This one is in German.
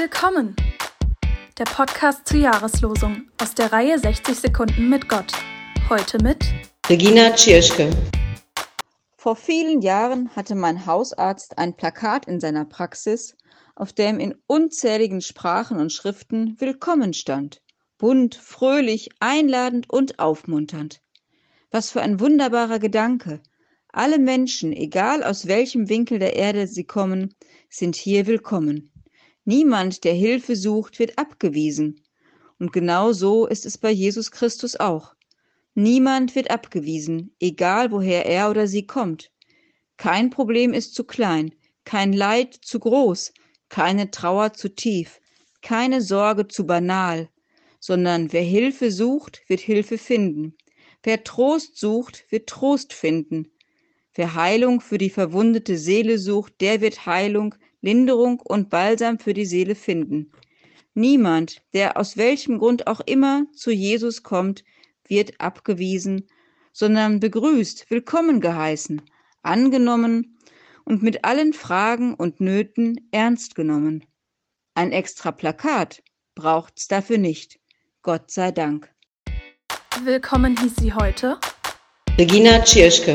Willkommen! Der Podcast zur Jahreslosung aus der Reihe 60 Sekunden mit Gott. Heute mit Regina Tschirschke. Vor vielen Jahren hatte mein Hausarzt ein Plakat in seiner Praxis, auf dem in unzähligen Sprachen und Schriften Willkommen stand. Bunt, fröhlich, einladend und aufmunternd. Was für ein wunderbarer Gedanke. Alle Menschen, egal aus welchem Winkel der Erde sie kommen, sind hier willkommen. Niemand, der Hilfe sucht, wird abgewiesen. Und genau so ist es bei Jesus Christus auch. Niemand wird abgewiesen, egal woher er oder sie kommt. Kein Problem ist zu klein, kein Leid zu groß, keine Trauer zu tief, keine Sorge zu banal, sondern wer Hilfe sucht, wird Hilfe finden. Wer Trost sucht, wird Trost finden. Wer Heilung für die verwundete Seele sucht, der wird Heilung, Linderung und Balsam für die Seele finden. Niemand, der aus welchem Grund auch immer zu Jesus kommt, wird abgewiesen, sondern begrüßt, willkommen geheißen, angenommen und mit allen Fragen und Nöten ernst genommen. Ein extra Plakat braucht's dafür nicht. Gott sei Dank. Willkommen hieß sie heute Regina Tschirschke.